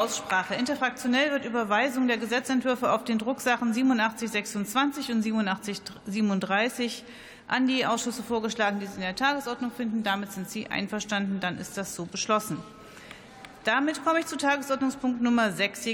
Aussprache. Interfraktionell wird Überweisung der Gesetzentwürfe auf den Drucksachen 8726 und 8737 an die Ausschüsse vorgeschlagen, die Sie in der Tagesordnung finden. Damit sind Sie einverstanden. Dann ist das so beschlossen. Damit komme ich zu Tagesordnungspunkt Nummer 6.